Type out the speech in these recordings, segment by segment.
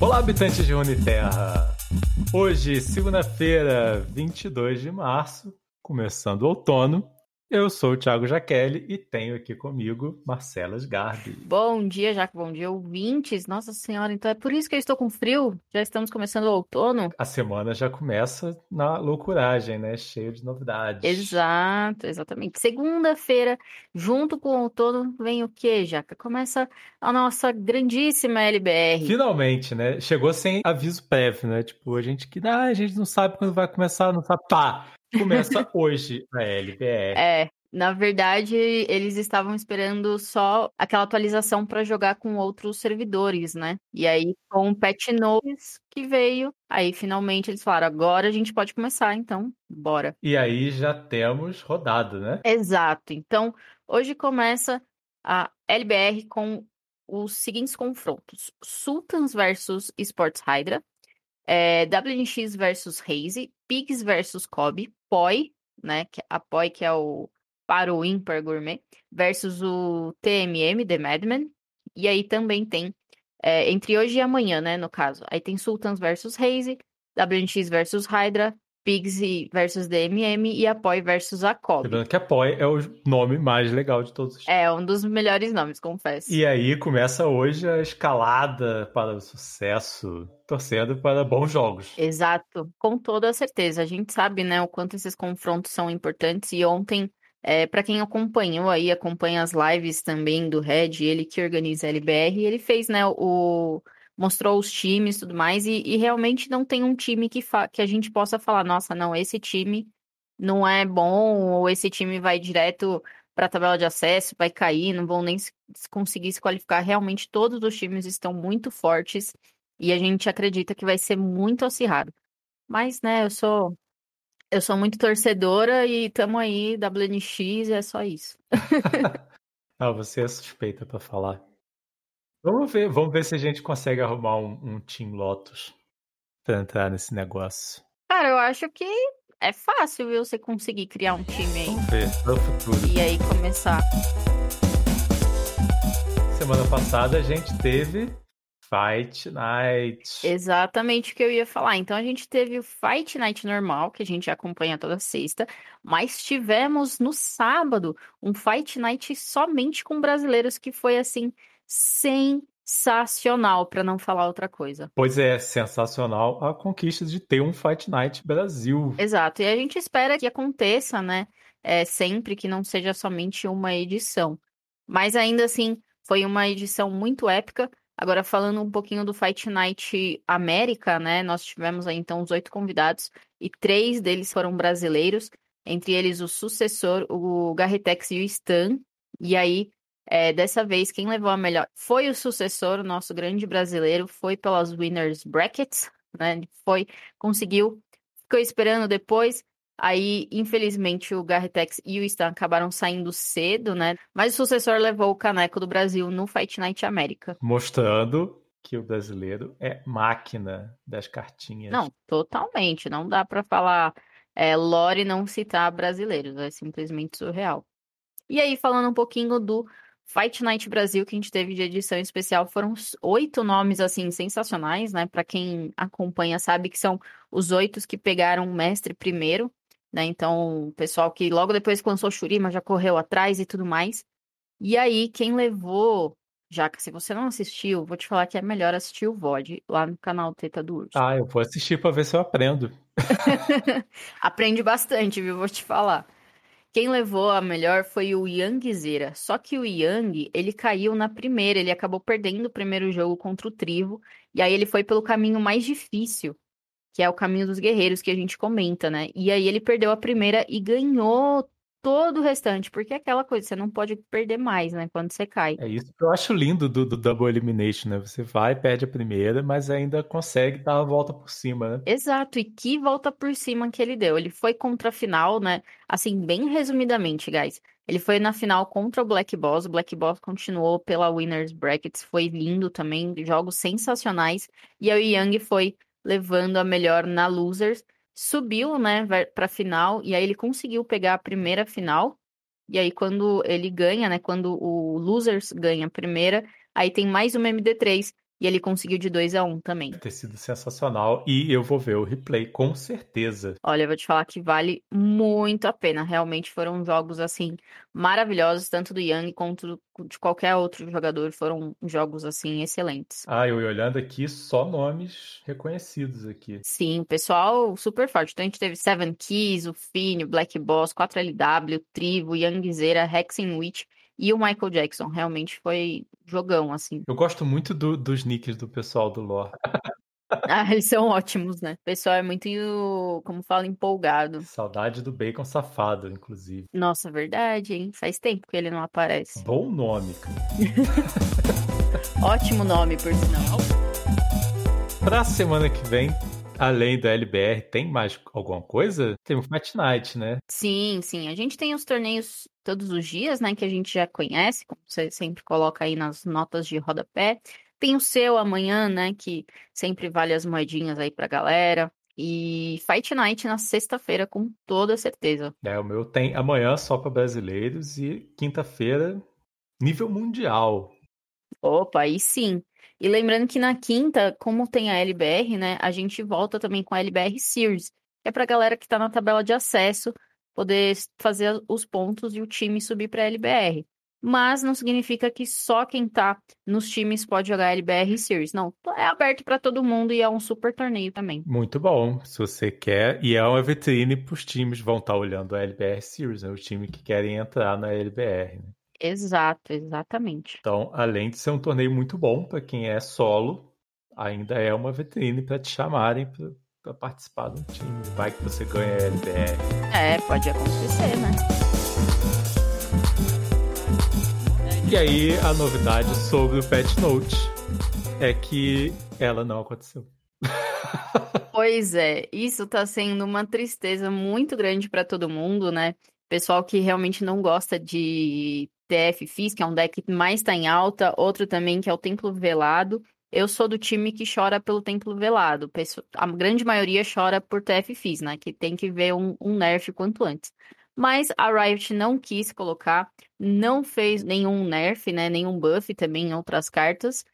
Olá, habitantes de Uniterra! Hoje, segunda-feira, 22 de março, começando o outono, eu sou o Thiago Jaqueline e tenho aqui comigo Marcela Sgarbi. Bom dia, Jaque, bom dia, ouvintes. Nossa Senhora, então é por isso que eu estou com frio? Já estamos começando o outono? A semana já começa na loucuragem, né? Cheio de novidades. Exato, exatamente. Segunda-feira, junto com o outono, vem o quê, Jaca? Começa a nossa grandíssima LBR. Finalmente, né? Chegou sem aviso prévio, né? Tipo, a gente que ah, a gente não sabe quando vai começar, não sabe. Pá! Começa hoje a LBR. É, na verdade, eles estavam esperando só aquela atualização para jogar com outros servidores, né? E aí, com o patch notes que veio, aí finalmente eles falaram: agora a gente pode começar, então bora. E aí já temos rodado, né? Exato. Então, hoje começa a LBR com os seguintes confrontos: Sultans versus Sports Hydra, é, WNX versus Haze, Pigs versus Kobe, Poi, né? Que, a Poi, que é o para o Ímpar Gourmet, versus o TMM, The Madman. E aí também tem, é, entre hoje e amanhã, né, no caso. Aí tem Sultans versus Haze, WNX versus Hydra, Pigs versus DMM e Apoy versus Akob. Lembrando que Apoy é o nome mais legal de todos. É, um dos melhores nomes, confesso. E aí começa hoje a escalada para o sucesso, torcendo para bons jogos. Exato, com toda certeza. A gente sabe, né, o quanto esses confrontos são importantes e ontem é, para quem acompanhou aí, acompanha as lives também do Red, ele que organiza a LBR, ele fez, né, o, mostrou os times e tudo mais, e, e, realmente não tem um time que, que a gente possa falar, nossa, não, esse time não é bom, ou esse time vai direto para a tabela de acesso, vai cair, não vão nem se, conseguir se qualificar. Realmente todos os times estão muito fortes e a gente acredita que vai ser muito acirrado. Mas, né, eu sou eu sou muito torcedora e tamo aí, WNX, é só isso. ah, você é suspeita para falar. Vamos ver, vamos ver se a gente consegue arrumar um, um Team Lotus pra entrar nesse negócio. Cara, eu acho que é fácil, viu, você conseguir criar um time aí. Vamos ver, no futuro. E aí começar. Semana passada a gente teve Fight Night. Exatamente o que eu ia falar. Então a gente teve o Fight Night normal, que a gente acompanha toda sexta, mas tivemos no sábado um Fight Night somente com brasileiros que foi assim sensacional, para não falar outra coisa. Pois é, sensacional a conquista de ter um Fight Night Brasil. Exato, e a gente espera que aconteça, né? É, sempre que não seja somente uma edição. Mas ainda assim, foi uma edição muito épica. Agora, falando um pouquinho do Fight Night América, né? Nós tivemos aí então os oito convidados e três deles foram brasileiros, entre eles o sucessor, o Garritex e o Stan. E aí é, dessa vez, quem levou a melhor foi o sucessor, o nosso grande brasileiro, foi pelas Winners Brackets, né? Foi, conseguiu, ficou esperando depois. Aí, infelizmente, o Garritex e o Stan acabaram saindo cedo, né? Mas o sucessor levou o caneco do Brasil no Fight Night América. Mostrando que o brasileiro é máquina das cartinhas. Não, totalmente. Não dá para falar é, Lore não citar brasileiros. É simplesmente surreal. E aí, falando um pouquinho do Fight Night Brasil, que a gente teve de edição especial, foram oito nomes, assim, sensacionais, né? Para quem acompanha sabe que são os oito que pegaram o mestre primeiro, né? Então, o pessoal que logo depois que lançou Shurima já correu atrás e tudo mais. E aí, quem levou, já que se você não assistiu, vou te falar que é melhor assistir o VOD lá no canal Teta do Urso. Ah, eu vou assistir para ver se eu aprendo. Aprende bastante, viu? Vou te falar. Quem levou a melhor foi o Yang Zera. Só que o Yang, ele caiu na primeira, ele acabou perdendo o primeiro jogo contra o Trivo, e aí ele foi pelo caminho mais difícil, que é o caminho dos guerreiros que a gente comenta, né? E aí ele perdeu a primeira e ganhou todo o restante, porque é aquela coisa, você não pode perder mais, né, quando você cai. É isso que eu acho lindo do, do Double Elimination, né? Você vai, perde a primeira, mas ainda consegue dar a volta por cima, né? Exato, e que volta por cima que ele deu. Ele foi contra a final, né? Assim, bem resumidamente, guys. Ele foi na final contra o Black Boss. O Black Boss continuou pela Winners Brackets, foi lindo também, jogos sensacionais. E aí o Young foi levando a melhor na Losers subiu, né, para final e aí ele conseguiu pegar a primeira final. E aí quando ele ganha, né, quando o Losers ganha a primeira, aí tem mais uma MD3 e ele conseguiu de 2 a 1 também. Deve ter sido sensacional e eu vou ver o replay com certeza. Olha, eu vou te falar que vale muito a pena. Realmente foram jogos assim maravilhosos, tanto do Young quanto de qualquer outro jogador. Foram jogos assim excelentes. Ah, eu olhando aqui, só nomes reconhecidos aqui. Sim, pessoal super forte. Então a gente teve Seven Keys, o Fini, o Black Boss, 4LW, Trivo, Youngzeira, Hexenwitch e o Michael Jackson. Realmente foi jogão, assim. Eu gosto muito do, dos nicks do pessoal do lore. ah, eles são ótimos, né? O pessoal é muito, como fala, empolgado. Saudade do Bacon Safado, inclusive. Nossa, verdade, hein? Faz tempo que ele não aparece. Bom nome, cara. Ótimo nome, por sinal. Pra semana que vem, além da LBR, tem mais alguma coisa? Tem o Fight Night, né? Sim, sim. A gente tem os torneios todos os dias, né? Que a gente já conhece, como você sempre coloca aí nas notas de rodapé. Tem o seu amanhã, né? Que sempre vale as moedinhas aí pra galera. E Fight Night na sexta-feira, com toda certeza. É, o meu tem amanhã só para brasileiros e quinta-feira, nível mundial. Opa, aí sim. E lembrando que na quinta, como tem a LBR, né, a gente volta também com a LBR Series, que é pra galera que tá na tabela de acesso poder fazer os pontos e o time subir para a LBR. Mas não significa que só quem tá nos times pode jogar LBR Series. Não, é aberto para todo mundo e é um super torneio também. Muito bom, se você quer. E é uma vitrine para os times vão estar tá olhando a LBR Series, né? os times que querem entrar na LBR. Né? Exato, exatamente. Então, além de ser um torneio muito bom para quem é solo, ainda é uma vitrine para te chamarem para participar do time. Vai que você ganha a LBR. É, pode acontecer, né? E aí, a novidade sobre o Pet Note é que ela não aconteceu. Pois é, isso tá sendo uma tristeza muito grande para todo mundo, né? Pessoal que realmente não gosta de TF Fizz, que é um deck que mais está em alta, outro também que é o Templo Velado. Eu sou do time que chora pelo Templo Velado. A grande maioria chora por TF Fizz, né? Que tem que ver um, um nerf quanto antes. Mas a Riot não quis colocar, não fez nenhum nerf, né? Nenhum buff também em outras cartas.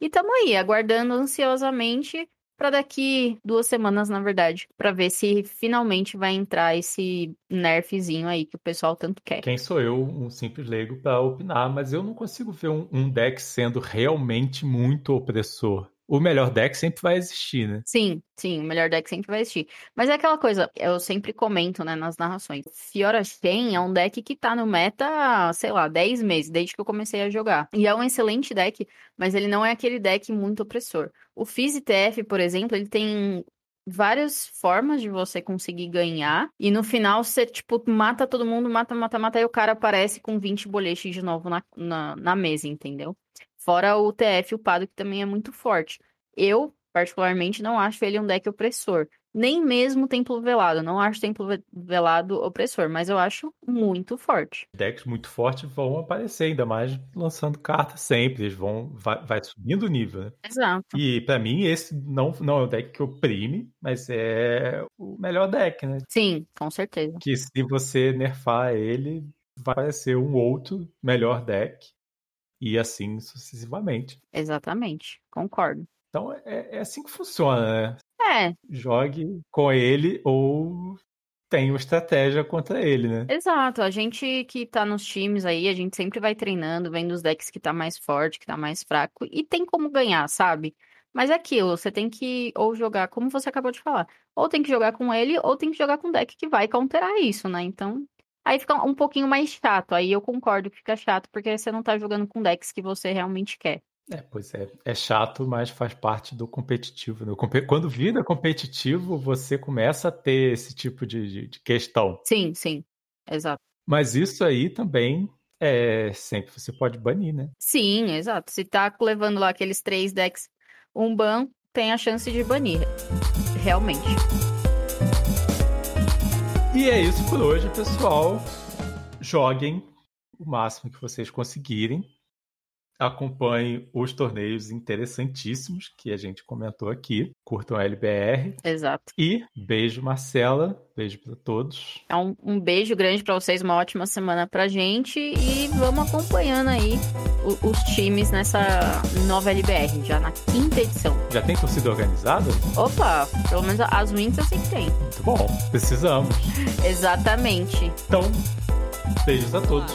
E tamo aí, aguardando ansiosamente para daqui duas semanas, na verdade, para ver se finalmente vai entrar esse nerfzinho aí que o pessoal tanto quer. Quem sou eu, um simples leigo, para opinar, mas eu não consigo ver um, um deck sendo realmente muito opressor o melhor deck sempre vai existir, né? Sim, sim, o melhor deck sempre vai existir. Mas é aquela coisa, eu sempre comento, né, nas narrações. Fiora Shen é um deck que tá no meta, sei lá, 10 meses, desde que eu comecei a jogar. E é um excelente deck, mas ele não é aquele deck muito opressor. O Fizz TF, por exemplo, ele tem várias formas de você conseguir ganhar. E no final você, tipo, mata todo mundo, mata, mata, mata, e o cara aparece com 20 boletes de novo na, na, na mesa, entendeu? Fora o TF upado, que também é muito forte. Eu, particularmente, não acho ele um deck opressor. Nem mesmo Templo Velado. Não acho Templo Velado opressor, mas eu acho muito forte. Decks muito fortes vão aparecer, ainda mais lançando cartas sempre. Eles vão. Vai, vai subindo o nível, né? Exato. E para mim, esse não, não é o deck que oprime, mas é o melhor deck, né? Sim, com certeza. Que se você nerfar ele, vai aparecer um outro melhor deck e assim sucessivamente. Exatamente, concordo. Então é, é assim que funciona, né? É. Jogue com ele ou tenha uma estratégia contra ele, né? Exato. A gente que tá nos times aí, a gente sempre vai treinando, vendo os decks que tá mais forte, que tá mais fraco, e tem como ganhar, sabe? Mas é aquilo, você tem que ou jogar, como você acabou de falar, ou tem que jogar com ele, ou tem que jogar com um deck que vai counterar isso, né? Então, Aí fica um pouquinho mais chato. Aí eu concordo que fica chato, porque você não tá jogando com decks que você realmente quer. É, pois é. É chato, mas faz parte do competitivo. Né? Quando vira competitivo, você começa a ter esse tipo de, de questão. Sim, sim. Exato. Mas isso aí também é sempre você pode banir, né? Sim, exato. Se tá levando lá aqueles três decks, um ban tem a chance de banir. Realmente. E é isso por hoje, pessoal. Joguem o máximo que vocês conseguirem. Acompanhem os torneios interessantíssimos que a gente comentou aqui. Curtam a LBR. Exato. E beijo, Marcela. Beijo para todos. É um, um beijo grande para vocês, uma ótima semana pra gente e vamos acompanhando aí o, os times nessa nova LBR, já na quinta edição. Já tem torcida organizada? Opa, pelo menos as Wings eu sei que tem. Muito bom, precisamos. Exatamente. Então, beijos a todos.